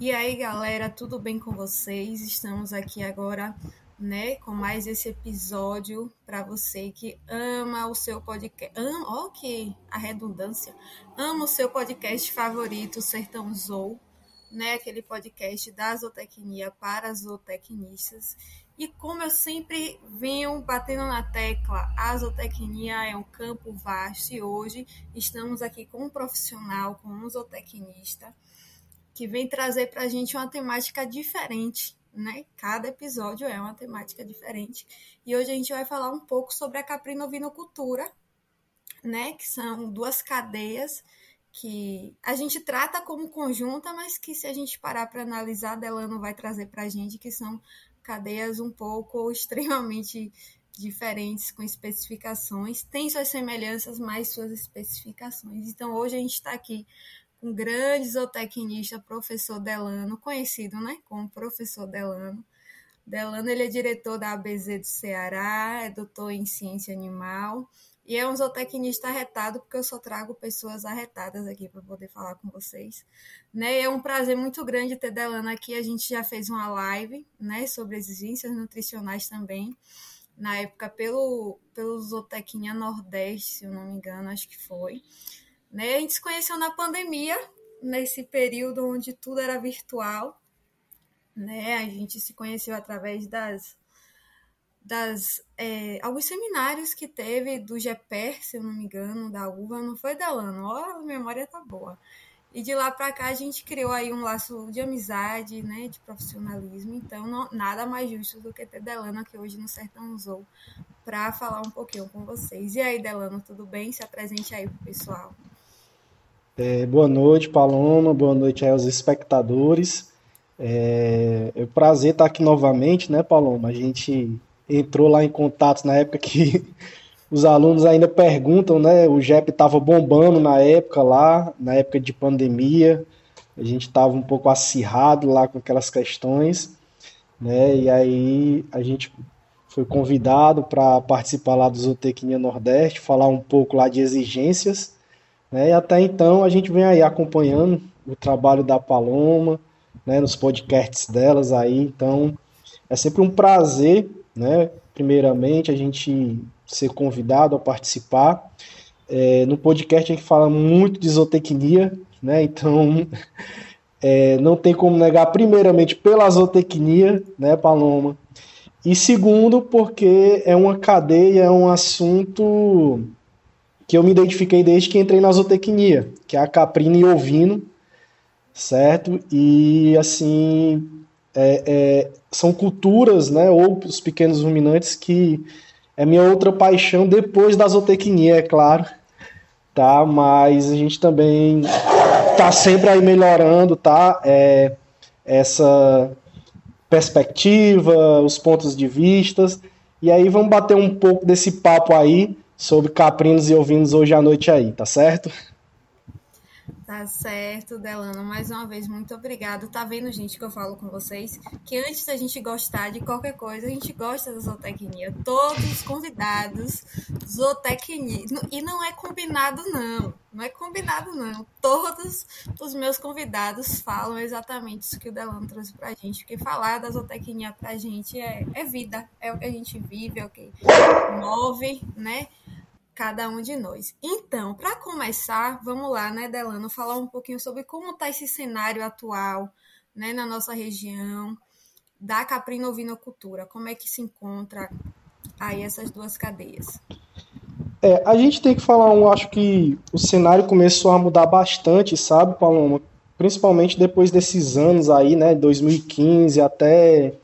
E aí, galera, tudo bem com vocês? Estamos aqui agora, né, com mais esse episódio para você que ama o seu podcast. Ama, ok, a redundância. Ama o seu podcast favorito, Sertão Zou, né, aquele podcast da zootecnia para zootecnistas. E como eu sempre venho batendo na tecla, a zootecnia é um campo vasto e hoje estamos aqui com um profissional, com um zootecnista que vem trazer para a gente uma temática diferente, né? Cada episódio é uma temática diferente. E hoje a gente vai falar um pouco sobre a caprinovinocultura, né? Que são duas cadeias que a gente trata como conjunta, mas que se a gente parar para analisar, Delano vai trazer para a gente que são cadeias um pouco ou extremamente diferentes com especificações, tem suas semelhanças, mas suas especificações. Então hoje a gente está aqui um grande zootecnista, professor Delano, conhecido né, como professor Delano. Delano ele é diretor da ABZ do Ceará, é doutor em ciência animal e é um zootecnista arretado, porque eu só trago pessoas arretadas aqui para poder falar com vocês. Né? É um prazer muito grande ter Delano aqui. A gente já fez uma live né, sobre exigências nutricionais também, na época pelo, pelo Zootecnia Nordeste, se eu não me engano, acho que foi. Né? A gente se conheceu na pandemia, nesse período onde tudo era virtual. Né? A gente se conheceu através das, das é, alguns seminários que teve do GPER, se eu não me engano, da UVA, não foi da Lano, ó, a memória tá boa. E de lá para cá a gente criou aí um laço de amizade, né, de profissionalismo. Então, não, nada mais justo do que ter Delano aqui hoje no Sertão Zou para falar um pouquinho com vocês. E aí, Delano, tudo bem? Se apresente aí pro pessoal. É, boa noite, Paloma. Boa noite aos espectadores. É, é um prazer estar aqui novamente, né, Paloma? A gente entrou lá em contato na época que os alunos ainda perguntam, né? O JEP estava bombando na época lá, na época de pandemia. A gente estava um pouco acirrado lá com aquelas questões, né? E aí a gente foi convidado para participar lá do Zootecnia Nordeste, falar um pouco lá de exigências né? E até então a gente vem aí acompanhando o trabalho da Paloma, né, nos podcasts delas aí, então é sempre um prazer, né, primeiramente a gente ser convidado a participar. É, no podcast a gente fala muito de zootecnia, né, então é, não tem como negar, primeiramente pela zootecnia, né, Paloma, e segundo porque é uma cadeia, é um assunto que eu me identifiquei desde que entrei na zootecnia, que é a caprina e ovino, certo? E assim é, é, são culturas, né, ou os pequenos ruminantes que é minha outra paixão depois da zootecnia, é claro, tá? Mas a gente também tá sempre aí melhorando, tá? É, essa perspectiva, os pontos de vistas. E aí vamos bater um pouco desse papo aí sobre caprinos e ovinos hoje à noite aí, tá certo? Tá certo, Delano. Mais uma vez, muito obrigado. Tá vendo, gente, que eu falo com vocês? Que antes da gente gostar de qualquer coisa, a gente gosta da zootecnia. Todos os convidados, zootecnia. E não é combinado, não. Não é combinado, não. Todos os meus convidados falam exatamente isso que o Delano trouxe pra gente. Porque falar da zootecnia pra gente é, é vida. É o que a gente vive, é o que move, né? Cada um de nós. Então, para começar, vamos lá, né, Delano, falar um pouquinho sobre como está esse cenário atual, né, na nossa região da caprino-ovinocultura. Como é que se encontra aí essas duas cadeias? É, a gente tem que falar, um, acho que o cenário começou a mudar bastante, sabe, Paloma? Principalmente depois desses anos aí, né, 2015 até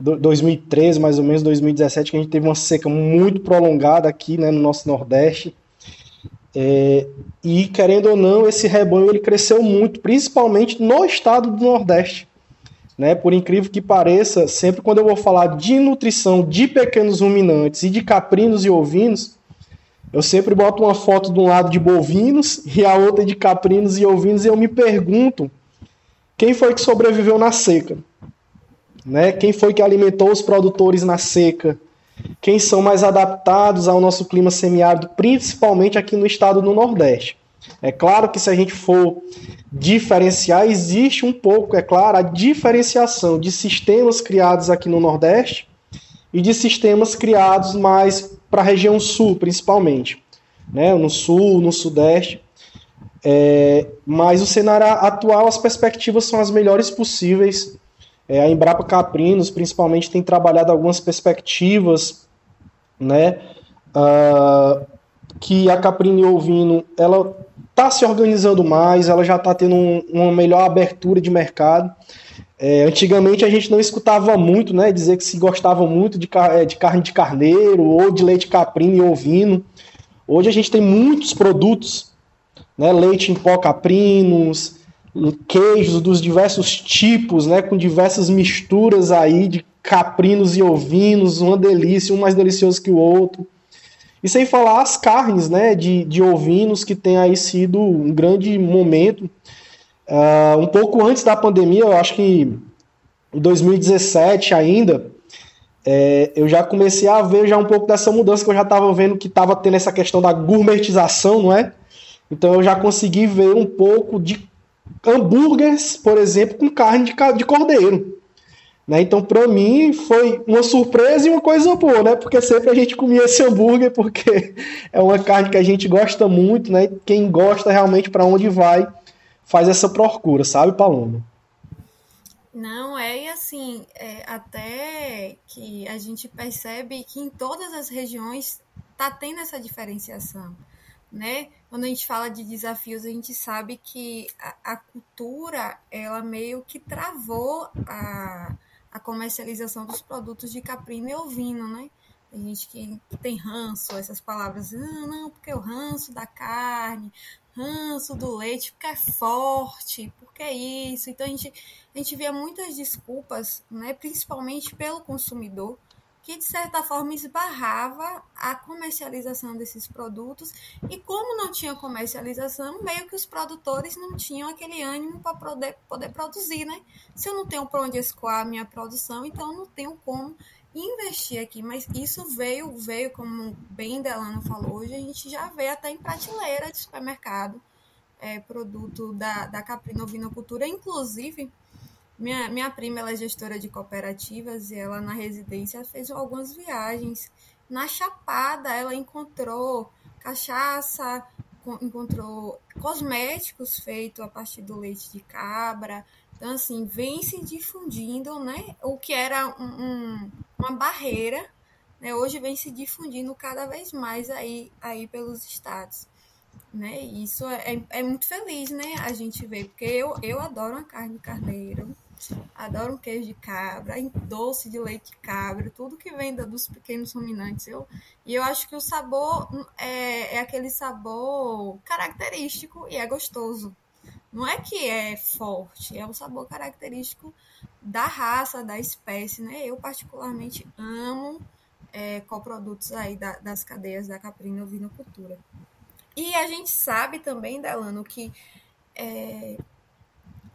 2013, mais ou menos, 2017, que a gente teve uma seca muito prolongada aqui né, no nosso Nordeste. É, e querendo ou não, esse rebanho ele cresceu muito, principalmente no estado do Nordeste. Né? Por incrível que pareça, sempre quando eu vou falar de nutrição de pequenos ruminantes e de caprinos e ovinos, eu sempre boto uma foto de um lado de bovinos e a outra de caprinos e ovinos e eu me pergunto quem foi que sobreviveu na seca. Né? Quem foi que alimentou os produtores na seca? Quem são mais adaptados ao nosso clima semiárido, principalmente aqui no estado do Nordeste? É claro que se a gente for diferenciar, existe um pouco, é claro, a diferenciação de sistemas criados aqui no Nordeste e de sistemas criados mais para a região sul, principalmente. Né? No sul, no sudeste. É, mas o cenário atual, as perspectivas são as melhores possíveis. É, a Embrapa Caprinos, principalmente, tem trabalhado algumas perspectivas, né? Uh, que a Caprino Ovino, ela está se organizando mais, ela já está tendo um, uma melhor abertura de mercado. É, antigamente a gente não escutava muito, né, dizer que se gostava muito de, é, de carne de carneiro ou de leite caprino e ovino. Hoje a gente tem muitos produtos, né, leite em pó caprinos, queijos dos diversos tipos, né, com diversas misturas aí de caprinos e ovinos, uma delícia, um mais delicioso que o outro. E sem falar as carnes, né, de, de ovinos, que tem aí sido um grande momento. Uh, um pouco antes da pandemia, eu acho que em 2017 ainda, é, eu já comecei a ver já um pouco dessa mudança, que eu já estava vendo que estava tendo essa questão da gourmetização, não é? Então eu já consegui ver um pouco de hambúrgueres, por exemplo, com carne de, de cordeiro. Né? Então, para mim, foi uma surpresa e uma coisa boa, né? Porque sempre a gente comia esse hambúrguer, porque é uma carne que a gente gosta muito, né? Quem gosta realmente para onde vai, faz essa procura, sabe, Paloma? Não, é assim, é, até que a gente percebe que em todas as regiões está tendo essa diferenciação, né? Quando a gente fala de desafios, a gente sabe que a, a cultura, ela meio que travou a a comercialização dos produtos de caprino e ovino, né? Tem gente que, que tem ranço, essas palavras, ah, não, porque o ranço da carne, ranço do leite, porque é forte, porque é isso. Então a gente, a gente via muitas desculpas, né, principalmente pelo consumidor, que de certa forma esbarrava a comercialização desses produtos e como não tinha comercialização, meio que os produtores não tinham aquele ânimo para poder, poder produzir, né? Se eu não tenho para onde escoar a minha produção, então não tenho como investir aqui, mas isso veio, veio como bem Delano falou, hoje a gente já vê até em prateleira de supermercado é, produto da, da Caprino Vinocultura, inclusive minha, minha prima ela é gestora de cooperativas e ela na residência fez algumas viagens. Na Chapada ela encontrou cachaça, encontrou cosméticos feitos a partir do leite de cabra. Então, assim, vem se difundindo, né? O que era um, um, uma barreira, né? Hoje vem se difundindo cada vez mais aí, aí pelos estados. Né? Isso é, é, é muito feliz, né? A gente vê, porque eu, eu adoro a carne de carneiro adoro um queijo de cabra, doce de leite de cabra, tudo que vem dos pequenos ruminantes. Eu, e eu acho que o sabor é, é aquele sabor característico e é gostoso. Não é que é forte, é o sabor característico da raça, da espécie, né? Eu particularmente amo é, coprodutos aí da, das cadeias da caprina ovinocultura. E a gente sabe também, Delano, que é,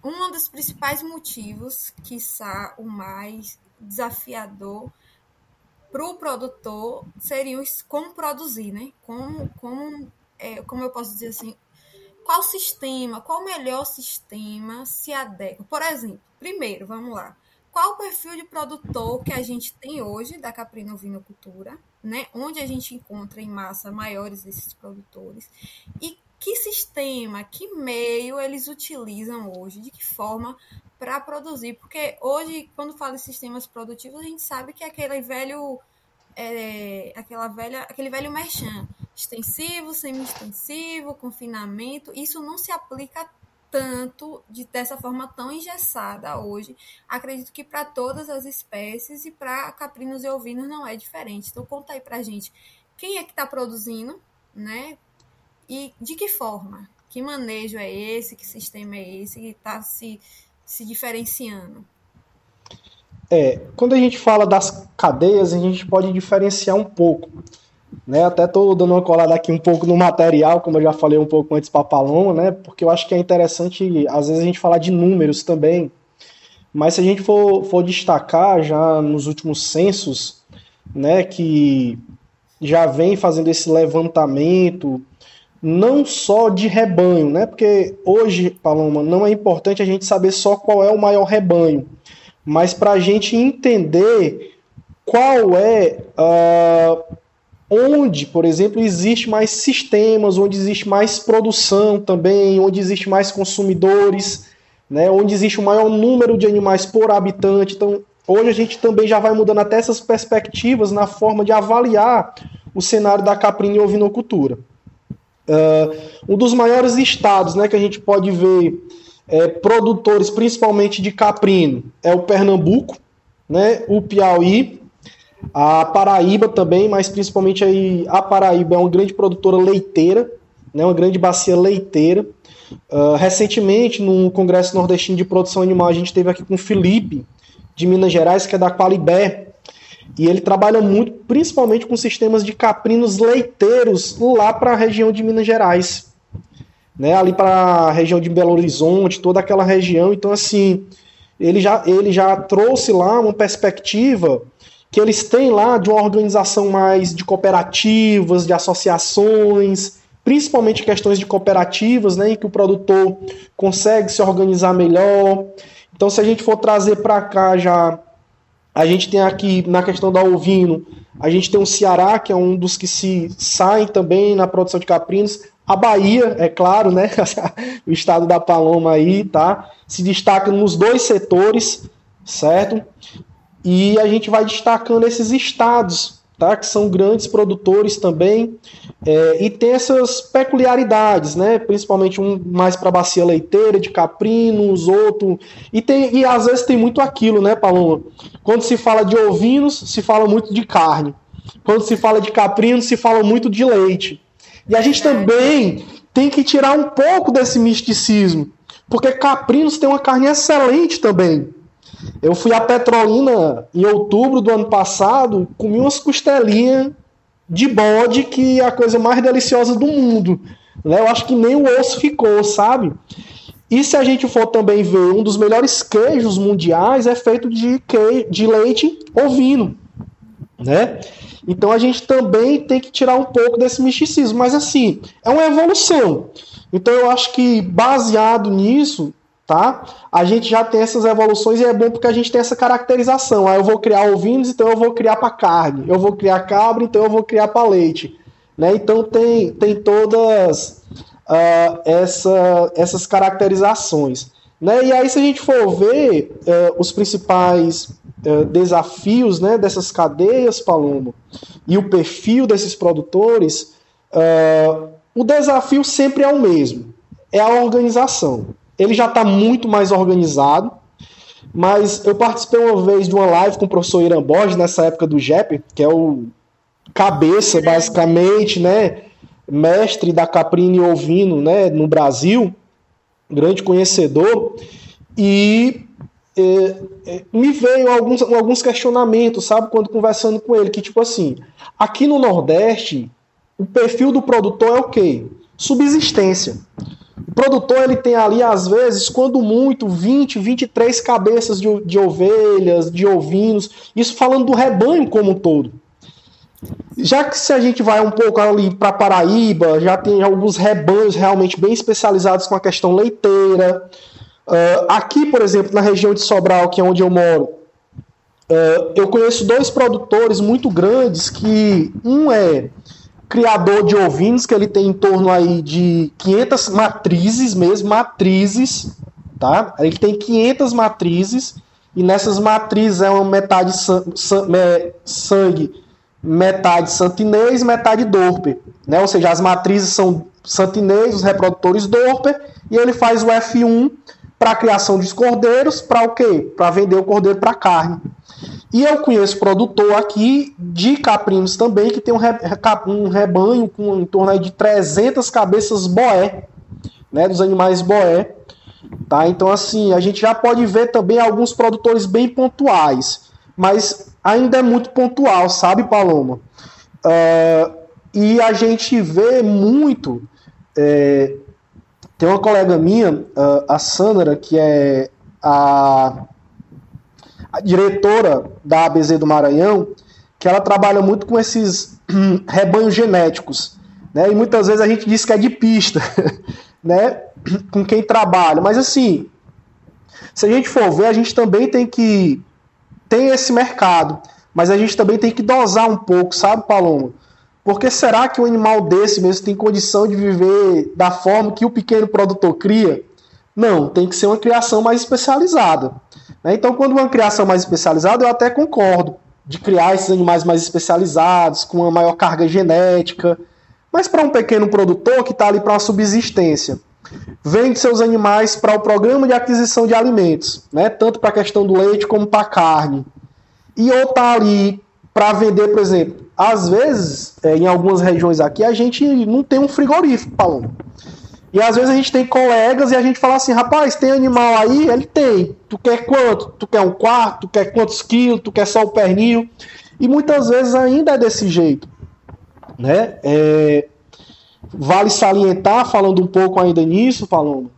um dos principais motivos, quiçá o mais desafiador para o produtor, seria como produzir, né? Como, como, é, como eu posso dizer assim, qual sistema, qual o melhor sistema se adequa? Por exemplo, primeiro, vamos lá. Qual o perfil de produtor que a gente tem hoje da caprina vinocultura, né? Onde a gente encontra em massa maiores desses produtores e que sistema, que meio eles utilizam hoje, de que forma para produzir. Porque hoje, quando fala em sistemas produtivos, a gente sabe que é aquele velho. É, aquela velha, aquele velho merchan, extensivo, semi-extensivo, confinamento, isso não se aplica tanto de, dessa forma tão engessada hoje. Acredito que para todas as espécies e para caprinos e ovinos não é diferente. Então conta aí para gente quem é que está produzindo, né? E de que forma? Que manejo é esse? Que sistema é esse que está se, se diferenciando? É, quando a gente fala das cadeias, a gente pode diferenciar um pouco. Né? Até estou dando uma colada aqui um pouco no material, como eu já falei um pouco antes para Paloma, né? porque eu acho que é interessante, às vezes, a gente falar de números também. Mas se a gente for, for destacar já nos últimos censos, né, que já vem fazendo esse levantamento não só de rebanho, né? Porque hoje, Paloma, não é importante a gente saber só qual é o maior rebanho, mas para a gente entender qual é uh, onde, por exemplo, existe mais sistemas, onde existe mais produção também, onde existe mais consumidores, né? Onde existe o maior número de animais por habitante. Então, hoje a gente também já vai mudando até essas perspectivas na forma de avaliar o cenário da caprina e ovinocultura. Uh, um dos maiores estados né, que a gente pode ver é, produtores, principalmente de caprino, é o Pernambuco, né, o Piauí, a Paraíba também, mas principalmente aí a Paraíba é uma grande produtora leiteira, né, uma grande bacia leiteira. Uh, recentemente, no Congresso Nordestino de Produção Animal, a gente teve aqui com o Felipe, de Minas Gerais, que é da Qualibé, e ele trabalha muito, principalmente com sistemas de caprinos leiteiros lá para a região de Minas Gerais, né? Ali para a região de Belo Horizonte, toda aquela região. Então, assim, ele já, ele já trouxe lá uma perspectiva que eles têm lá de uma organização mais de cooperativas, de associações, principalmente questões de cooperativas, né, em que o produtor consegue se organizar melhor. Então, se a gente for trazer para cá já a gente tem aqui, na questão da ovino, a gente tem o Ceará, que é um dos que se saem também na produção de caprinos. A Bahia, é claro, né? o estado da Paloma aí, tá? Se destaca nos dois setores, certo? E a gente vai destacando esses estados tá? que são grandes produtores também, é, e tem essas peculiaridades, né? principalmente um mais para bacia leiteira, de caprinos, outro. E, tem, e às vezes tem muito aquilo, né, Paloma? Quando se fala de ovinos, se fala muito de carne. Quando se fala de caprinos, se fala muito de leite. E a gente também tem que tirar um pouco desse misticismo, porque caprinos tem uma carne excelente também. Eu fui a Petrolina em outubro do ano passado, comi umas costelinhas de bode que é a coisa mais deliciosa do mundo. Né? Eu acho que nem o osso ficou, sabe? E se a gente for também ver, um dos melhores queijos mundiais é feito de, que... de leite ovino, né? Então a gente também tem que tirar um pouco desse misticismo, mas assim, é uma evolução. Então eu acho que baseado nisso, tá? A gente já tem essas evoluções e é bom porque a gente tem essa caracterização. Aí eu vou criar ovinos, então eu vou criar para carne. Eu vou criar cabra, então eu vou criar para leite. Né? Então tem, tem todas uh, essa, essas caracterizações. Né? E aí, se a gente for ver uh, os principais uh, desafios né, dessas cadeias, Palomo, e o perfil desses produtores, o desafio sempre é o mesmo: é a organização ele já está muito mais organizado. Mas eu participei uma vez de uma live com o professor Irã Borges, nessa época do JEP, que é o cabeça, basicamente, né? Mestre da Caprine Ovino, né? No Brasil, grande conhecedor. E é, é, me veio alguns, alguns questionamentos, sabe? Quando conversando com ele, que tipo assim, aqui no Nordeste, o perfil do produtor é o quê? Subsistência. Produtor ele tem ali, às vezes, quando muito, 20, 23 cabeças de, de ovelhas, de ovinos, isso falando do rebanho como um todo. Já que se a gente vai um pouco ali para Paraíba, já tem alguns rebanhos realmente bem especializados com a questão leiteira. Uh, aqui, por exemplo, na região de Sobral, que é onde eu moro, uh, eu conheço dois produtores muito grandes que um é criador de ovinos, que ele tem em torno aí de 500 matrizes mesmo, matrizes, tá? Ele tem 500 matrizes, e nessas matrizes é uma metade sangue, metade santinês, metade dorper, né? Ou seja, as matrizes são santinês, os reprodutores dorper, e ele faz o F1 para a criação de cordeiros, para o quê? Para vender o cordeiro para carne. E eu conheço produtor aqui de caprinos também, que tem um, re, um rebanho com em torno de 300 cabeças boé, né, dos animais boé. Tá? Então, assim, a gente já pode ver também alguns produtores bem pontuais, mas ainda é muito pontual, sabe, Paloma? Uh, e a gente vê muito. É, tem uma colega minha, uh, a Sandra, que é a diretora da ABZ do Maranhão, que ela trabalha muito com esses rebanhos genéticos. né? E muitas vezes a gente diz que é de pista, né? Com quem trabalha. Mas assim, se a gente for ver, a gente também tem que tem esse mercado, mas a gente também tem que dosar um pouco, sabe, Paloma? Porque será que um animal desse mesmo tem condição de viver da forma que o pequeno produtor cria? Não, tem que ser uma criação mais especializada. Né? Então, quando uma criação mais especializada, eu até concordo de criar esses animais mais especializados, com uma maior carga genética. Mas para um pequeno produtor que está ali para uma subsistência, vende seus animais para o programa de aquisição de alimentos, né? tanto para a questão do leite como para a carne. E ou está ali para vender, por exemplo, às vezes, é, em algumas regiões aqui, a gente não tem um frigorífico, Paulo. E às vezes a gente tem colegas e a gente fala assim, rapaz, tem animal aí? Ele tem. Tu quer quanto? Tu quer um quarto? Tu quer quantos quilos? Tu quer só o pernil? E muitas vezes ainda é desse jeito. Né? É, Vale salientar, falando um pouco ainda nisso, falando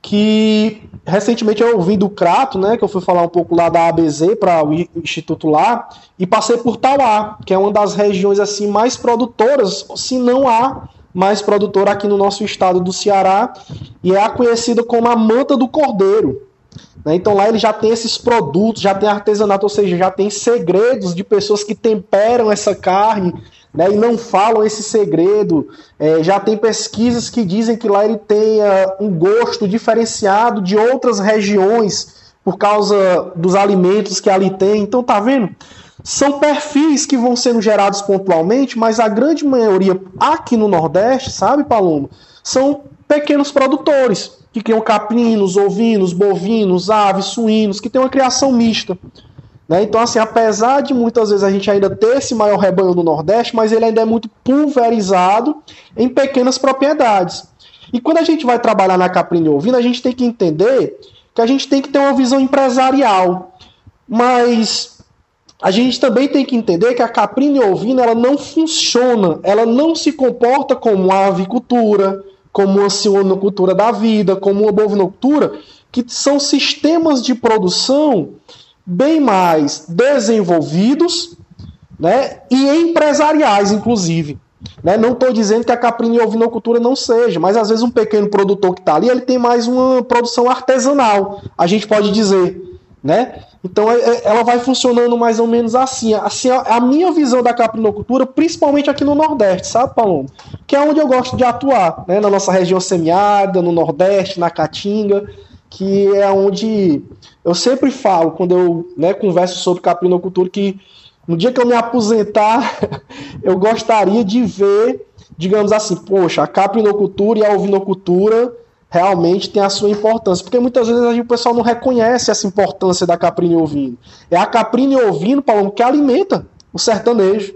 que recentemente eu ouvi do Crato, né, que eu fui falar um pouco lá da ABZ para o Instituto lá, e passei por Tauá, que é uma das regiões assim mais produtoras, se não há mais produtora aqui no nosso estado do Ceará, e é a conhecida como a manta do cordeiro. Né? Então lá ele já tem esses produtos, já tem artesanato, ou seja, já tem segredos de pessoas que temperam essa carne, né, e não falam esse segredo. É, já tem pesquisas que dizem que lá ele tenha um gosto diferenciado de outras regiões por causa dos alimentos que ali tem. Então, tá vendo? São perfis que vão sendo gerados pontualmente, mas a grande maioria aqui no Nordeste, sabe, Paloma, são pequenos produtores que criam caprinos, ovinos, bovinos, aves, suínos, que tem uma criação mista. Né? Então, assim, apesar de muitas vezes a gente ainda ter esse maior rebanho no Nordeste, mas ele ainda é muito pulverizado em pequenas propriedades. E quando a gente vai trabalhar na caprina e ovina, a gente tem que entender que a gente tem que ter uma visão empresarial. Mas a gente também tem que entender que a caprina e ovina ela não funciona, ela não se comporta como uma avicultura, como uma suinocultura da vida, como uma bovinocultura, que são sistemas de produção bem mais desenvolvidos né, e empresariais, inclusive. Né? Não estou dizendo que a caprina e ovinocultura não seja, mas às vezes um pequeno produtor que está ali, ele tem mais uma produção artesanal, a gente pode dizer. Né? Então é, é, ela vai funcionando mais ou menos assim. Assim a minha visão da caprinocultura, principalmente aqui no Nordeste, sabe, Paloma? Que é onde eu gosto de atuar, né? Na nossa região semiárida, no Nordeste, na Caatinga que é onde eu sempre falo, quando eu né, converso sobre caprinocultura, que no dia que eu me aposentar, eu gostaria de ver, digamos assim, poxa, a caprinocultura e a ovinocultura realmente tem a sua importância. Porque muitas vezes o pessoal não reconhece essa importância da caprina e ovino. É a caprina e ovino, Paulo, que alimenta o sertanejo,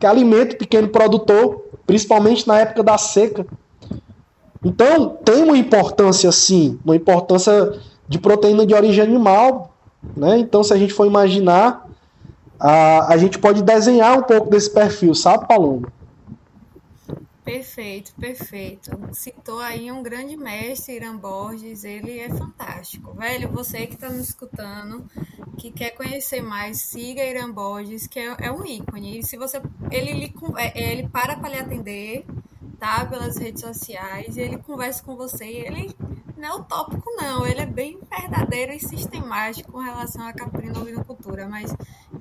que alimenta o pequeno produtor, principalmente na época da seca. Então, tem uma importância, sim, uma importância de proteína de origem animal. Né? Então, se a gente for imaginar, a, a gente pode desenhar um pouco desse perfil, sabe, Paloma? Perfeito, perfeito. Citou aí um grande mestre, Irã Borges, ele é fantástico. Velho, você que está nos escutando, que quer conhecer mais, siga Irã Borges, que é, é um ícone. E se você, ele, ele, é, ele para para lhe atender, tá? Pelas redes sociais, ele conversa com você, e ele não é utópico, não, ele é bem verdadeiro e sistemático com relação à caprina ovinocultura, mas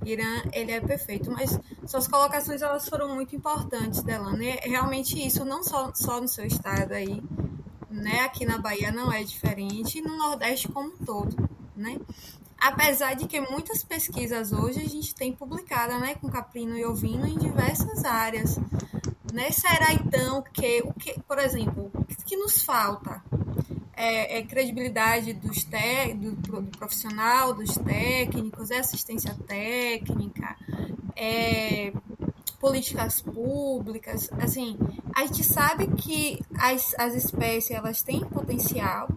Irã, ele é perfeito. Mas suas colocações, elas foram muito importantes, Delano, e realmente isso, não só, só no seu estado aí, né? Aqui na Bahia não é diferente, e no Nordeste como um todo, né? Apesar de que muitas pesquisas hoje a gente tem publicada, né, com caprino e ovino em diversas áreas. Né? Será então que, o que, por exemplo, que nos falta? É, é credibilidade dos te, do, do, profissional, dos técnicos, é assistência técnica, é políticas públicas, assim, a gente sabe que as, as espécies elas têm potencial,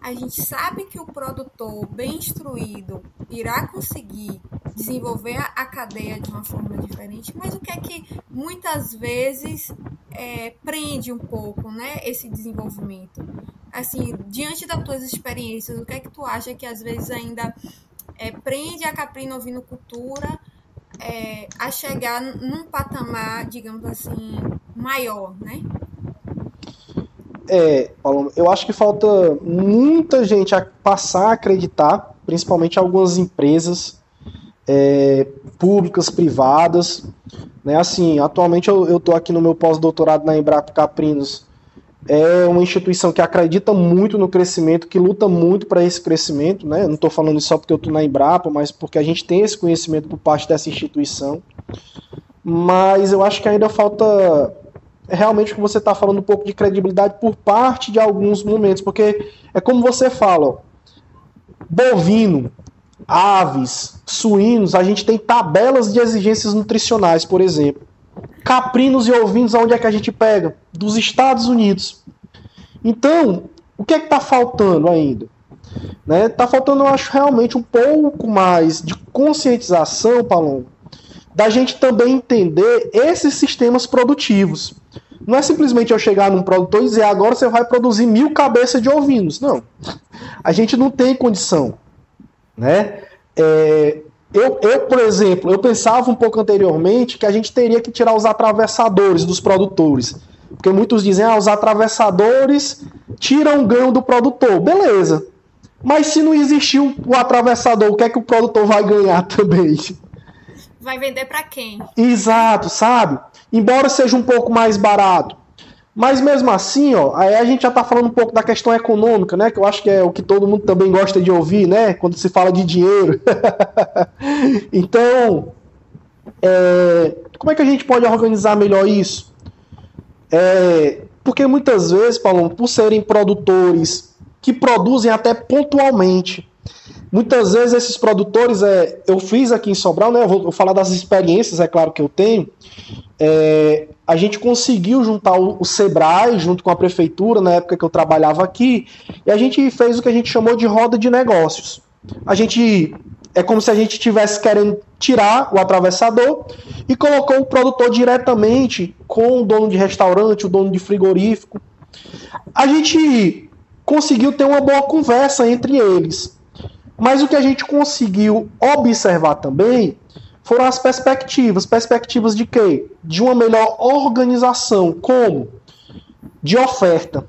a gente sabe que o produtor bem instruído irá conseguir desenvolver a cadeia de uma forma diferente, mas o que é que muitas vezes é, prende um pouco né, esse desenvolvimento? Assim, diante das tuas experiências, o que é que tu acha que às vezes ainda é, prende a caprinovinocultura é, a chegar num patamar, digamos assim, maior, né? É, Paulo, eu acho que falta muita gente a passar a acreditar, principalmente algumas empresas é, públicas, privadas. Né? Assim, atualmente eu estou aqui no meu pós-doutorado na Embrapa Caprinos. É uma instituição que acredita muito no crescimento, que luta muito para esse crescimento. Né? Não estou falando só porque eu estou na Embrapa, mas porque a gente tem esse conhecimento por parte dessa instituição. Mas eu acho que ainda falta realmente que você está falando um pouco de credibilidade por parte de alguns momentos, porque é como você fala, ó, bovino, aves, suínos, a gente tem tabelas de exigências nutricionais, por exemplo. Caprinos e ovinos, aonde é que a gente pega? Dos Estados Unidos. Então, o que é que está faltando ainda? Né? Tá faltando, eu acho, realmente um pouco mais de conscientização, Palom, da gente também entender esses sistemas produtivos. Não é simplesmente eu chegar num produtor e dizer agora você vai produzir mil cabeças de ovinos. Não. A gente não tem condição. Né? É, eu, eu, por exemplo, eu pensava um pouco anteriormente que a gente teria que tirar os atravessadores dos produtores. Porque muitos dizem, ah, os atravessadores tiram o ganho do produtor. Beleza. Mas se não existir o atravessador, o que é que o produtor vai ganhar também? Vai vender para quem? Exato, sabe? Embora seja um pouco mais barato. Mas mesmo assim, ó, aí a gente já está falando um pouco da questão econômica, né? Que eu acho que é o que todo mundo também gosta de ouvir, né? Quando se fala de dinheiro. então, é, como é que a gente pode organizar melhor isso? É, porque muitas vezes, Paulo, por serem produtores que produzem até pontualmente, Muitas vezes esses produtores, é, eu fiz aqui em Sobral, né? Eu vou, falar das experiências, é claro que eu tenho. É, a gente conseguiu juntar o, o, Sebrae junto com a prefeitura na época que eu trabalhava aqui e a gente fez o que a gente chamou de roda de negócios. A gente é como se a gente estivesse querendo tirar o atravessador e colocou o produtor diretamente com o dono de restaurante, o dono de frigorífico. A gente conseguiu ter uma boa conversa entre eles. Mas o que a gente conseguiu observar também foram as perspectivas. Perspectivas de quê? De uma melhor organização. Como? De oferta.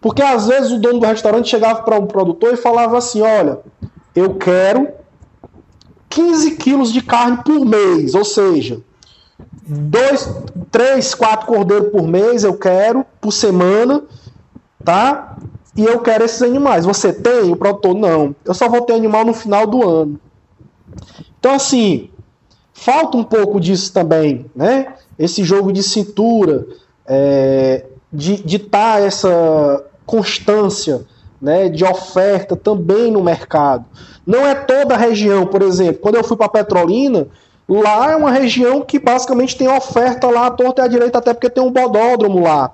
Porque às vezes o dono do restaurante chegava para um produtor e falava assim: olha, eu quero 15 quilos de carne por mês, ou seja, dois, três, quatro cordeiros por mês eu quero, por semana, tá? E eu quero esses animais. Você tem? O produtor, não. Eu só vou ter animal no final do ano. Então, assim, falta um pouco disso também, né? Esse jogo de cintura, é, de estar tá essa constância né, de oferta também no mercado. Não é toda a região, por exemplo, quando eu fui para Petrolina, lá é uma região que basicamente tem oferta lá à torta e à direita, até porque tem um bodódromo lá.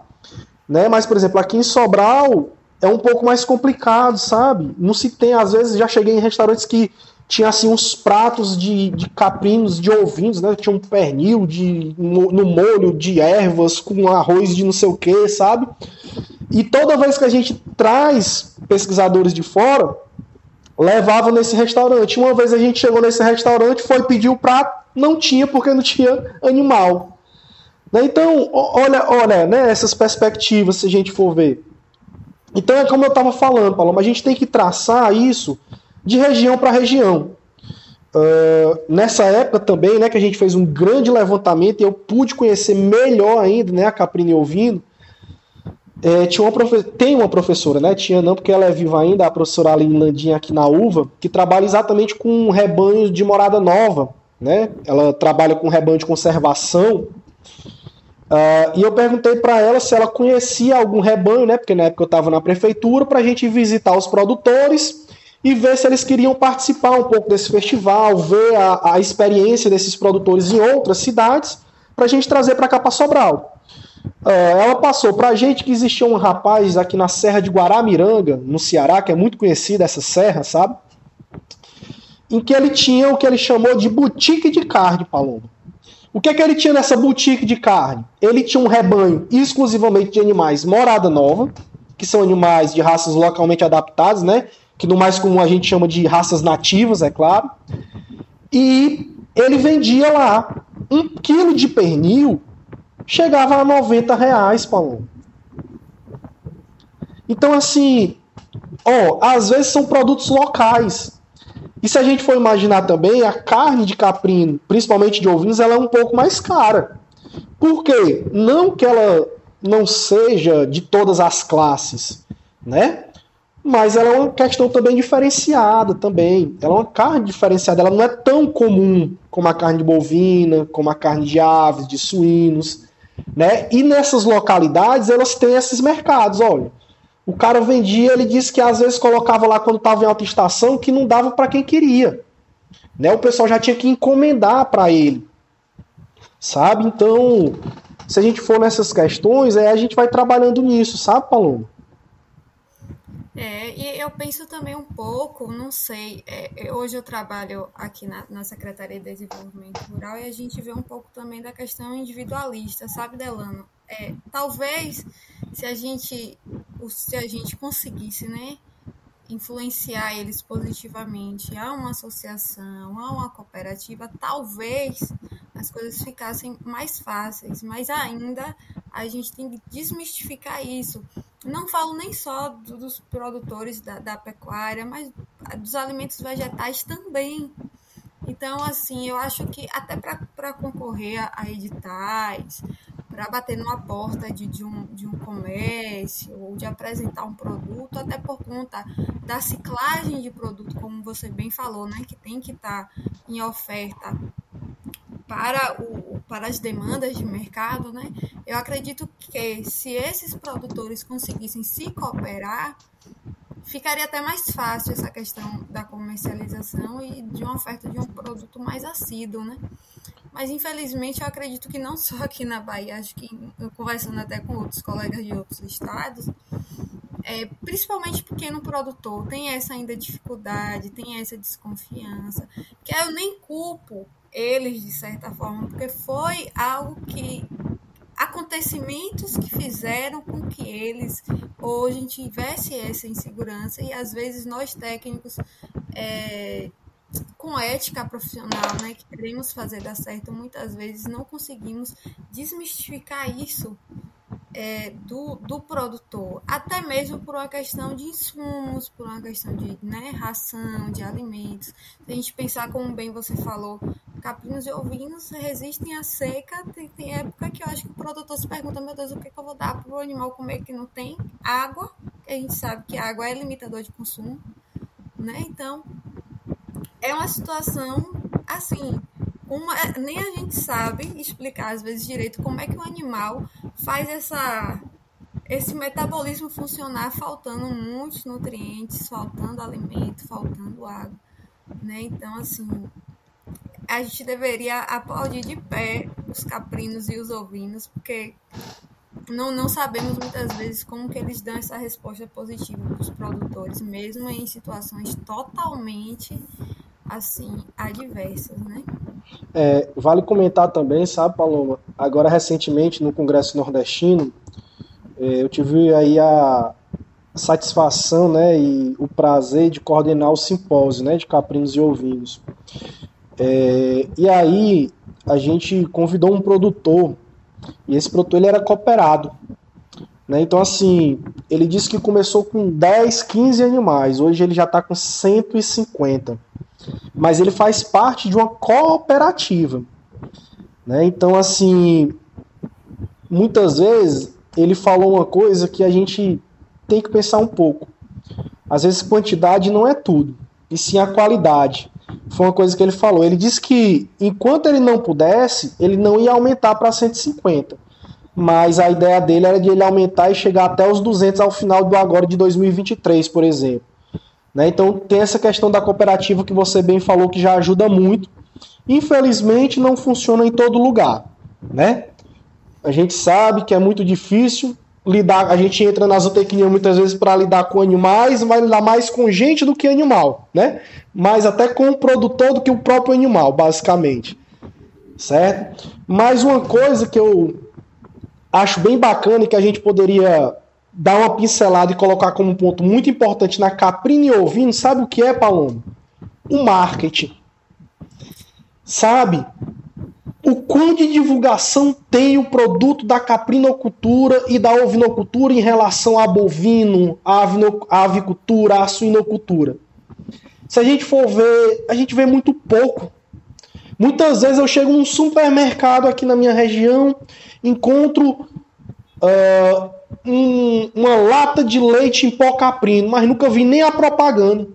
Né? Mas, por exemplo, aqui em Sobral, é um pouco mais complicado, sabe? Não se tem, às vezes, já cheguei em restaurantes que tinha assim uns pratos de, de caprinos, de ovinhos, né? Tinha um pernil de, no, no molho de ervas com arroz de não sei o que, sabe? E toda vez que a gente traz pesquisadores de fora, levava nesse restaurante. Uma vez a gente chegou nesse restaurante, foi pedir o prato, não tinha porque não tinha animal. Né? Então, olha, olha, né, essas perspectivas, se a gente for ver. Então é como eu estava falando, Paulo, mas a gente tem que traçar isso de região para região. Uh, nessa época também, né, que a gente fez um grande levantamento e eu pude conhecer melhor ainda, né, a Caprine ouvindo. É, tinha uma profe... tem uma professora, né? Tinha não, porque ela é viva ainda, a professora Aline Landinha aqui na UVA, que trabalha exatamente com rebanhos de morada nova, né? Ela trabalha com rebanho de conservação Uh, e eu perguntei para ela se ela conhecia algum rebanho, né? Porque na época eu estava na prefeitura, para a gente visitar os produtores e ver se eles queriam participar um pouco desse festival, ver a, a experiência desses produtores em outras cidades, para a gente trazer para cá para Sobral. Uh, ela passou para a gente que existia um rapaz aqui na Serra de Guaramiranga, no Ceará, que é muito conhecida essa serra, sabe? Em que ele tinha o que ele chamou de boutique de carne, Paloma. O que é que ele tinha nessa boutique de carne? Ele tinha um rebanho exclusivamente de animais morada nova, que são animais de raças localmente adaptadas, né? Que no mais comum a gente chama de raças nativas, é claro. E ele vendia lá um quilo de pernil chegava a 90 reais, Paulo. Então, assim, ó, às vezes são produtos locais. E se a gente for imaginar também, a carne de caprino, principalmente de ovinos, ela é um pouco mais cara. Por quê? Não que ela não seja de todas as classes, né? Mas ela é uma questão também diferenciada também. Ela é uma carne diferenciada, ela não é tão comum como a carne de bovina, como a carne de aves, de suínos, né? E nessas localidades elas têm esses mercados, olha. O cara vendia, ele disse que às vezes colocava lá quando estava em alta estação que não dava para quem queria. Né? O pessoal já tinha que encomendar para ele. Sabe? Então, se a gente for nessas questões, é, a gente vai trabalhando nisso, sabe, Paloma? É, e eu penso também um pouco, não sei, é, hoje eu trabalho aqui na, na, Secretaria de Desenvolvimento Rural e a gente vê um pouco também da questão individualista, sabe, Delano? É, talvez se a gente se a gente conseguisse, né, influenciar eles positivamente a uma associação, a uma cooperativa, talvez as coisas ficassem mais fáceis, mas ainda a gente tem que desmistificar isso. Não falo nem só dos produtores da, da pecuária, mas dos alimentos vegetais também. Então, assim, eu acho que até para concorrer a, a editais, para bater numa porta de, de, um, de um comércio ou de apresentar um produto, até por conta da ciclagem de produto, como você bem falou, né, que tem que estar tá em oferta para, o, para as demandas de mercado, né, eu acredito que se esses produtores conseguissem se cooperar, ficaria até mais fácil essa questão da comercialização e de uma oferta de um produto mais assíduo, né? Mas infelizmente eu acredito que não só aqui na Bahia, acho que conversando até com outros colegas de outros estados, é, principalmente pequeno produtor, tem essa ainda dificuldade, tem essa desconfiança, que eu nem culpo eles de certa forma, porque foi algo que acontecimentos que fizeram com que eles hoje tivessem essa insegurança e às vezes nós técnicos é, com ética profissional, né, que queremos fazer dar certo, muitas vezes não conseguimos desmistificar isso é, do, do produtor, até mesmo por uma questão de insumos, por uma questão de né, ração, de alimentos. Se a gente pensar, como bem você falou, caprinos e ovinos resistem à seca, tem, tem, época que eu acho que o produtor se pergunta, meu Deus, o que, que eu vou dar para o animal comer que não tem água, que a gente sabe que a água é limitador de consumo, né? Então, é uma situação assim, uma, nem a gente sabe explicar às vezes direito como é que o animal faz essa esse metabolismo funcionar faltando muitos nutrientes, faltando alimento, faltando água, né? Então assim, a gente deveria aplaudir de pé os caprinos e os ovinos, porque não, não sabemos muitas vezes como que eles dão essa resposta positiva para os produtores, mesmo em situações totalmente assim adversas, né? É, vale comentar também, sabe, Paloma? Agora recentemente no Congresso Nordestino, é, eu tive aí a satisfação, né, e o prazer de coordenar o simpósio, né, de caprinos e ovinos. É, e aí a gente convidou um produtor e esse produtor ele era cooperado. Né? Então, assim, ele disse que começou com 10, 15 animais, hoje ele já está com 150 mas ele faz parte de uma cooperativa. Né? Então, assim, muitas vezes ele falou uma coisa que a gente tem que pensar um pouco. Às vezes, quantidade não é tudo, e sim a qualidade. Foi uma coisa que ele falou. Ele disse que enquanto ele não pudesse, ele não ia aumentar para 150. Mas a ideia dele era de ele aumentar e chegar até os 200 ao final do agora de 2023, por exemplo. Né? Então tem essa questão da cooperativa que você bem falou que já ajuda muito. Infelizmente não funciona em todo lugar, né? A gente sabe que é muito difícil lidar, a gente entra na zootecnia muitas vezes para lidar com animais, vai lidar mais com gente do que animal, né? Mas até com o produtor do que o próprio animal, basicamente. Certo? Mas uma coisa que eu acho bem bacana que a gente poderia dar uma pincelada e colocar como ponto muito importante na Caprine Ovino, sabe o que é, Paloma? O marketing. Sabe? o quão de divulgação tem o produto da caprinocultura e da ovinocultura em relação a bovino, a avicultura, a suinocultura. Se a gente for ver, a gente vê muito pouco. Muitas vezes eu chego num supermercado aqui na minha região, encontro uh, um, uma lata de leite em pó caprino, mas nunca vi nem a propaganda,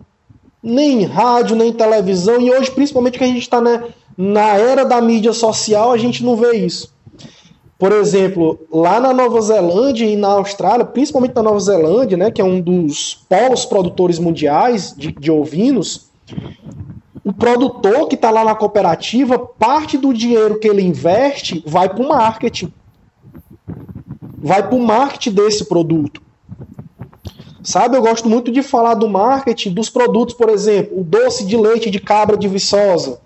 nem em rádio, nem em televisão, e hoje, principalmente que a gente está né, na era da mídia social, a gente não vê isso. Por exemplo, lá na Nova Zelândia e na Austrália, principalmente na Nova Zelândia, né, que é um dos polos produtores mundiais de, de ovinos, o produtor que está lá na cooperativa, parte do dinheiro que ele investe vai para o marketing. Vai para o marketing desse produto. Sabe, eu gosto muito de falar do marketing dos produtos, por exemplo, o doce de leite de cabra de viçosa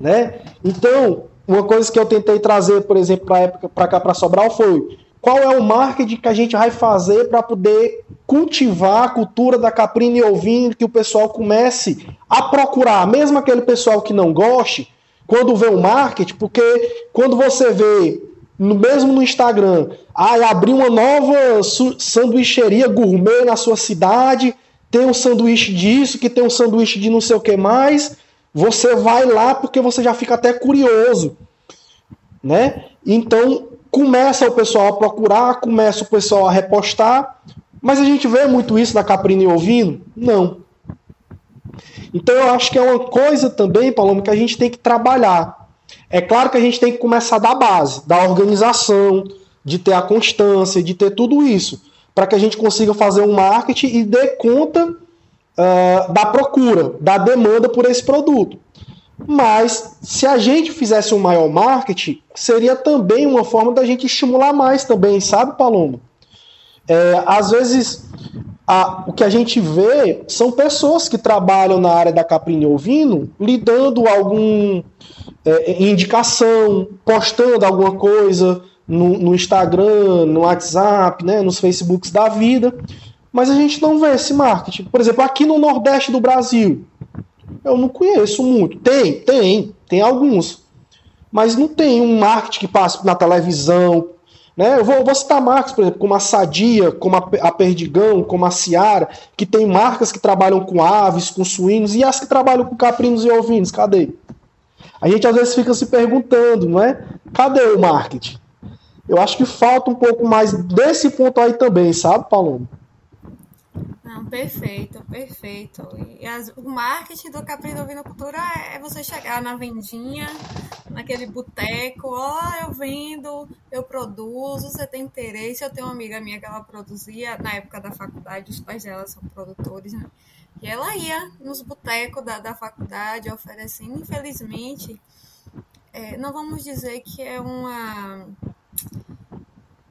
né? Então, uma coisa que eu tentei trazer, por exemplo, para cá para Sobral foi qual é o marketing que a gente vai fazer para poder cultivar a cultura da caprina e ouvindo que o pessoal comece a procurar, mesmo aquele pessoal que não goste, quando vê o marketing, porque quando você vê no mesmo no Instagram, ah, abrir uma nova sanduicheria gourmet na sua cidade, tem um sanduíche disso, que tem um sanduíche de não sei o que mais, você vai lá porque você já fica até curioso, né? Então começa o pessoal a procurar, começa o pessoal a repostar, mas a gente vê muito isso na Caprina e Ouvindo? Não. Então eu acho que é uma coisa também, Paloma, que a gente tem que trabalhar. É claro que a gente tem que começar da base, da organização, de ter a constância, de ter tudo isso, para que a gente consiga fazer um marketing e dê conta uh, da procura, da demanda por esse produto. Mas se a gente fizesse um maior marketing, seria também uma forma da gente estimular mais também, sabe, Paloma? É, às vezes a, o que a gente vê são pessoas que trabalham na área da caprina e ovino, lidando algum é, indicação, postando alguma coisa no, no, Instagram, no WhatsApp, né, nos Facebooks da vida, mas a gente não vê esse marketing. Por exemplo, aqui no Nordeste do Brasil, eu não conheço muito. Tem, tem, tem alguns. Mas não tem um marketing que passa na televisão. Né? Eu vou, vou citar marcas, por exemplo, como a Sadia, como a, a Perdigão, como a Ciara, que tem marcas que trabalham com aves, com suínos, e as que trabalham com caprinos e ovinos. Cadê? A gente às vezes fica se perguntando, não é? Cadê o marketing? Eu acho que falta um pouco mais desse ponto aí também, sabe, Paulo? Não, perfeito, perfeito. E as, o marketing do Capri da Vinocultura é você chegar na vendinha, naquele boteco, ó, oh, eu vendo, eu produzo, você tem interesse. Eu tenho uma amiga minha que ela produzia, na época da faculdade, os pais dela são produtores, né? E ela ia nos botecos da, da faculdade oferecendo, infelizmente, é, não vamos dizer que é uma.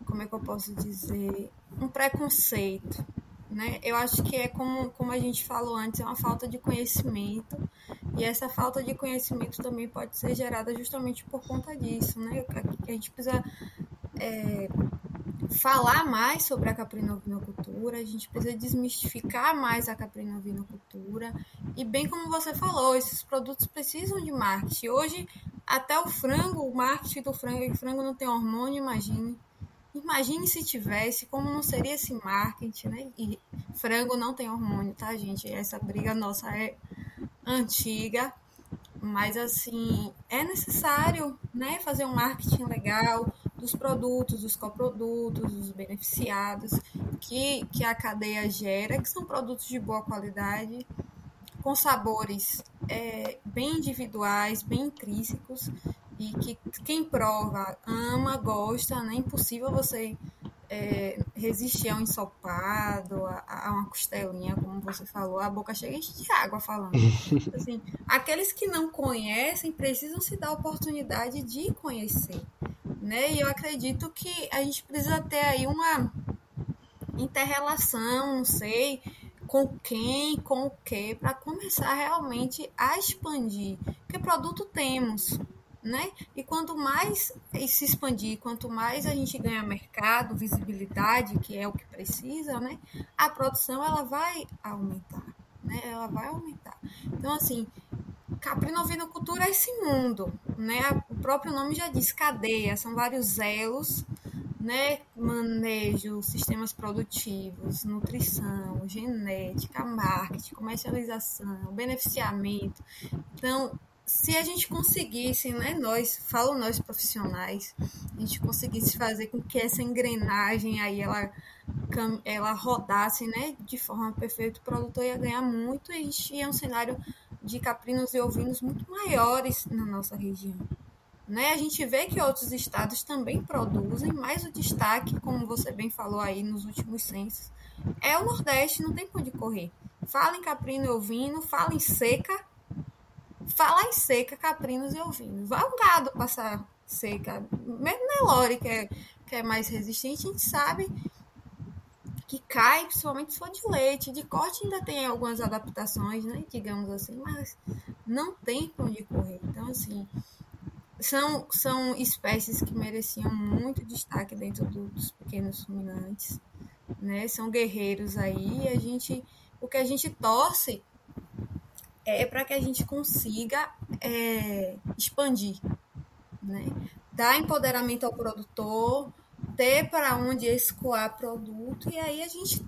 Como é que eu posso dizer? Um preconceito né? Eu acho que é como, como a gente falou antes, é uma falta de conhecimento. E essa falta de conhecimento também pode ser gerada justamente por conta disso, né? A, gente precisa é, falar mais sobre a caprinovinocultura, a gente precisa desmistificar mais a caprinovinocultura. E bem como você falou, esses produtos precisam de marketing. Hoje, até o frango, o marketing do frango, o frango não tem hormônio, imagine. Imagine se tivesse, como não seria esse marketing, né? E frango não tem hormônio, tá, gente? Essa briga nossa é antiga, mas assim, é necessário, né, fazer um marketing legal dos produtos, dos coprodutos, dos beneficiados que, que a cadeia gera, que são produtos de boa qualidade, com sabores é, bem individuais, bem intrínsecos e que quem prova ama, gosta, né? É impossível você é, resistir a um ensopado, a, a, uma costelinha, como você falou, a boca cheia de água falando. Assim, aqueles que não conhecem precisam se dar a oportunidade de conhecer, né? E eu acredito que a gente precisa ter aí uma interrelação, não sei, com quem, com o que, para começar realmente a expandir. Que produto temos, né? E quanto mais se expandir, quanto mais a gente ganha mercado, visibilidade, que é o que precisa, né? A produção ela vai aumentar, né? Ela vai aumentar. Então assim, caprinovinocultura é esse mundo, né? próprio nome já diz cadeia, são vários elos, né? Manejo, sistemas produtivos, nutrição, genética, marketing, comercialização, beneficiamento. Então, se a gente conseguisse, né, nós, falo nós profissionais, a gente conseguisse fazer com que essa engrenagem aí ela, ela rodasse, né, de forma perfeita, o produtor ia ganhar muito e a gente ia um cenário de caprinos e ovinos muito maiores na nossa região. Né? A gente vê que outros estados também produzem, mas o destaque, como você bem falou aí nos últimos censos, é o Nordeste, não tem por onde correr. Fala em caprino e ovino, fala em seca, Falar em seca, caprinos e ovinos. Vai um gado passar seca. Mesmo Nelore, que é, que é mais resistente, a gente sabe que cai, principalmente se for de leite. De corte ainda tem algumas adaptações, né? Digamos assim, mas não tem onde correr. Então, assim, são, são espécies que mereciam muito destaque dentro do, dos pequenos ruminantes, né? São guerreiros aí. a gente, o que a gente torce é para que a gente consiga é, expandir, né? dar empoderamento ao produtor, ter para onde escoar produto, e aí a gente,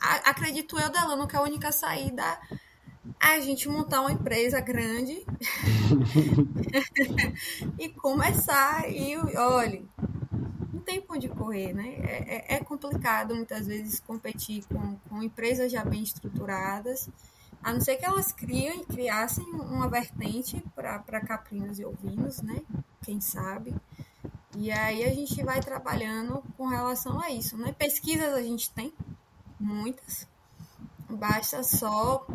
acredito eu, Delano, que a única saída é a gente montar uma empresa grande e começar e, olha, não tem para onde correr, né? É, é, é, complicado muitas vezes competir com, com empresas já bem estruturadas, a não ser que elas criem, criassem uma vertente para caprinos e ovinos, né? Quem sabe. E aí a gente vai trabalhando com relação a isso, né? Pesquisas a gente tem, muitas. Basta só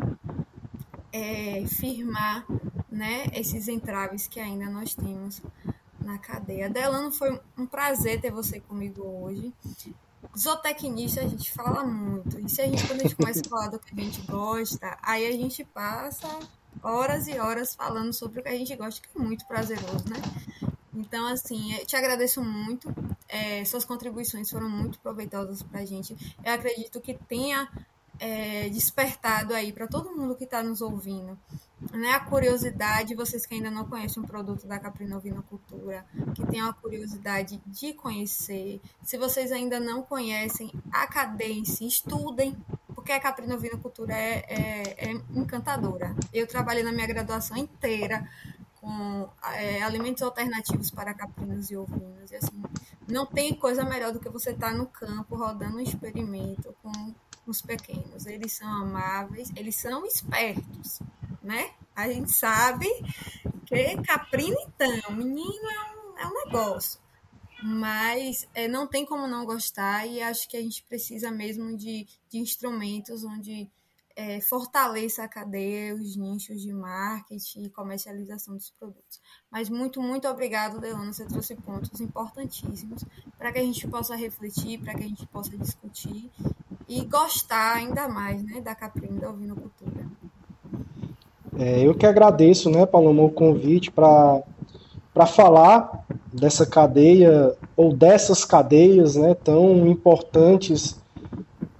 é, firmar né, esses entraves que ainda nós temos na cadeia. Delano, foi um prazer ter você comigo hoje zootecnista a gente fala muito. E se a gente, quando a gente começa a falar do que a gente gosta, aí a gente passa horas e horas falando sobre o que a gente gosta, que é muito prazeroso, né? Então, assim, te agradeço muito. É, suas contribuições foram muito proveitosas para a gente. Eu acredito que tenha é, despertado aí para todo mundo que está nos ouvindo né, a curiosidade, vocês que ainda não conhecem um produto da Caprinovinocultura, que tem a curiosidade de conhecer. Se vocês ainda não conhecem a cadeia em si, estudem, porque a Caprinovinocultura é, é, é encantadora. Eu trabalhei na minha graduação inteira com é, alimentos alternativos para caprinos e ovinos. E assim, não tem coisa melhor do que você estar tá no campo rodando um experimento com os pequenos. Eles são amáveis, eles são espertos, né? A gente sabe que caprino, então, menino é um, é um negócio. Mas é, não tem como não gostar e acho que a gente precisa mesmo de, de instrumentos onde é, fortaleça a cadeia, os nichos de marketing e comercialização dos produtos. Mas muito, muito obrigado, Delano. Você trouxe pontos importantíssimos para que a gente possa refletir, para que a gente possa discutir e gostar ainda mais né, da caprina da ovinocultura. É, eu que agradeço, né, Paloma, o convite para falar dessa cadeia ou dessas cadeias né, tão importantes,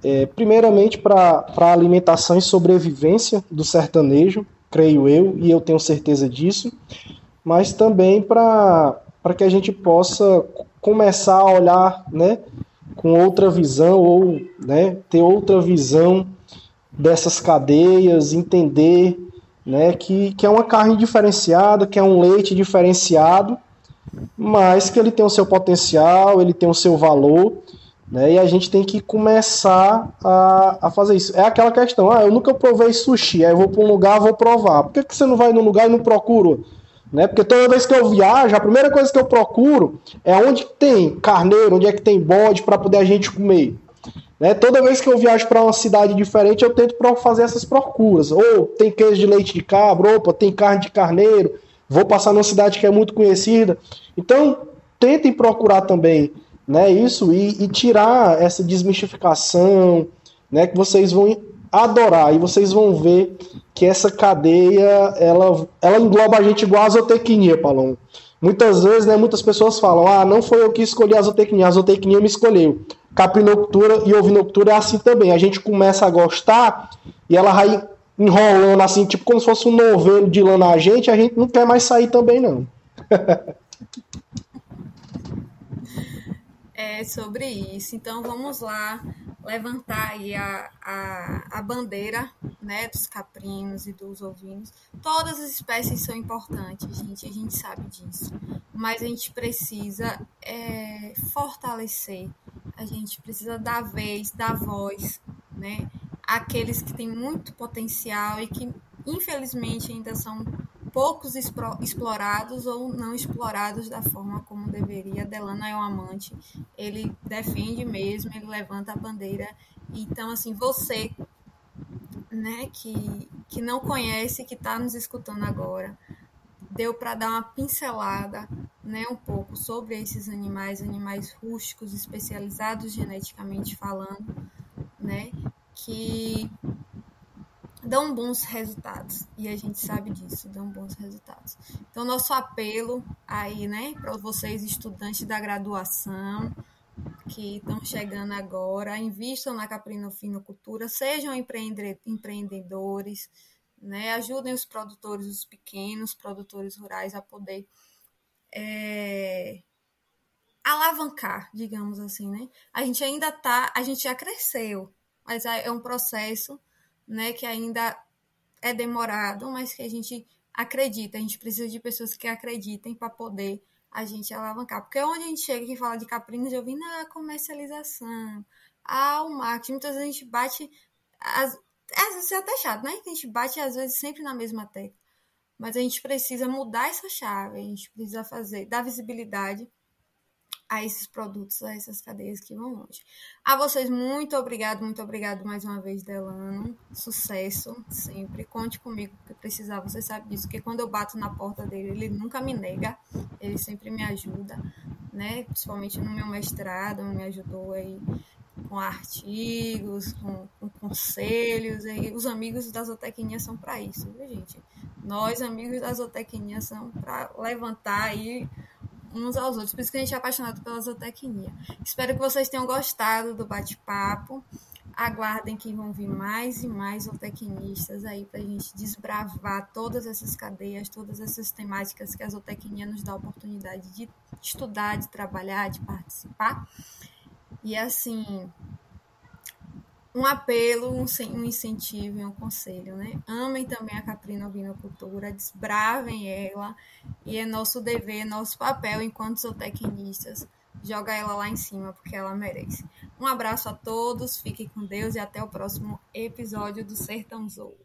é, primeiramente para a alimentação e sobrevivência do sertanejo, creio eu, e eu tenho certeza disso, mas também para que a gente possa começar a olhar né, com outra visão ou né, ter outra visão dessas cadeias, entender né, que, que é uma carne diferenciada, que é um leite diferenciado, mas que ele tem o seu potencial, ele tem o seu valor, né, e a gente tem que começar a, a fazer isso. É aquela questão, ah, eu nunca provei sushi, aí eu vou para um lugar, vou provar. Por que, que você não vai num lugar e não procura? Né? Porque toda vez que eu viajo, a primeira coisa que eu procuro é onde tem carneiro, onde é que tem bode para poder a gente comer. Né? Toda vez que eu viajo para uma cidade diferente, eu tento fazer essas procuras. Ou tem queijo de leite de cabra, opa, tem carne de carneiro, vou passar numa cidade que é muito conhecida. Então, tentem procurar também né, isso e, e tirar essa desmistificação, né, que vocês vão adorar e vocês vão ver que essa cadeia ela, ela engloba a gente igual a zootecnia, Palão. Muitas vezes, né, muitas pessoas falam: "Ah, não foi eu que escolhi a zootecnia, a zootecnia me escolheu". Caprinocultura e ovinocultura é assim também. A gente começa a gostar e ela vai enrolando assim, tipo como se fosse um novelo de lã na gente, a gente não quer mais sair também não. é sobre isso. Então vamos lá levantar aí a, a, a bandeira né, dos caprinos e dos ovinos. Todas as espécies são importantes, gente, a gente sabe disso. Mas a gente precisa é, fortalecer, a gente precisa dar vez, dar voz, né? Que têm muito potencial e que infelizmente ainda são poucos explorados ou não explorados da forma como deveria. Delano é um amante, ele defende mesmo, ele levanta a bandeira. Então, assim, você, né, que, que não conhece, que está nos escutando agora, deu para dar uma pincelada, né, um pouco sobre esses animais, animais rústicos especializados geneticamente falando, né, que dão bons resultados. E a gente sabe disso, dão bons resultados. Então, nosso apelo aí, né, para vocês, estudantes da graduação, que estão chegando agora, invistam na caprinocultura, sejam empreendedores, né, ajudem os produtores, os pequenos produtores rurais a poder é, alavancar, digamos assim, né? A gente ainda tá, a gente já cresceu, mas é um processo né, que ainda é demorado, mas que a gente acredita. A gente precisa de pessoas que acreditem para poder a gente alavancar. Porque onde a gente chega e fala de caprinos, eu vi na comercialização, ao marketing, muitas vezes a gente bate, às, às vezes é até chato, né? A gente bate às vezes sempre na mesma tecla. Mas a gente precisa mudar essa chave, a gente precisa fazer, dar visibilidade a esses produtos, a essas cadeias que vão longe. A vocês, muito obrigado, muito obrigado mais uma vez, Delano. Sucesso sempre. Conte comigo que precisar, você sabe disso, porque quando eu bato na porta dele, ele nunca me nega, ele sempre me ajuda, né? Principalmente no meu mestrado, me ajudou aí com artigos, com, com conselhos. E os amigos da zootecnia são para isso, viu, gente? Nós, amigos da zootecnia, são para levantar aí uns aos outros. Por isso que a gente é apaixonado pela zootecnia. Espero que vocês tenham gostado do bate-papo. Aguardem que vão vir mais e mais zootecnistas aí para a gente desbravar todas essas cadeias, todas essas temáticas que a zootecnia nos dá a oportunidade de estudar, de trabalhar, de participar. E assim, um apelo, um, um incentivo e um conselho, né? Amem também a caprina ovinocultura, desbravem ela e é nosso dever, nosso papel enquanto zootecnistas joga ela lá em cima porque ela merece. Um abraço a todos, fiquem com Deus e até o próximo episódio do Sertão Zou.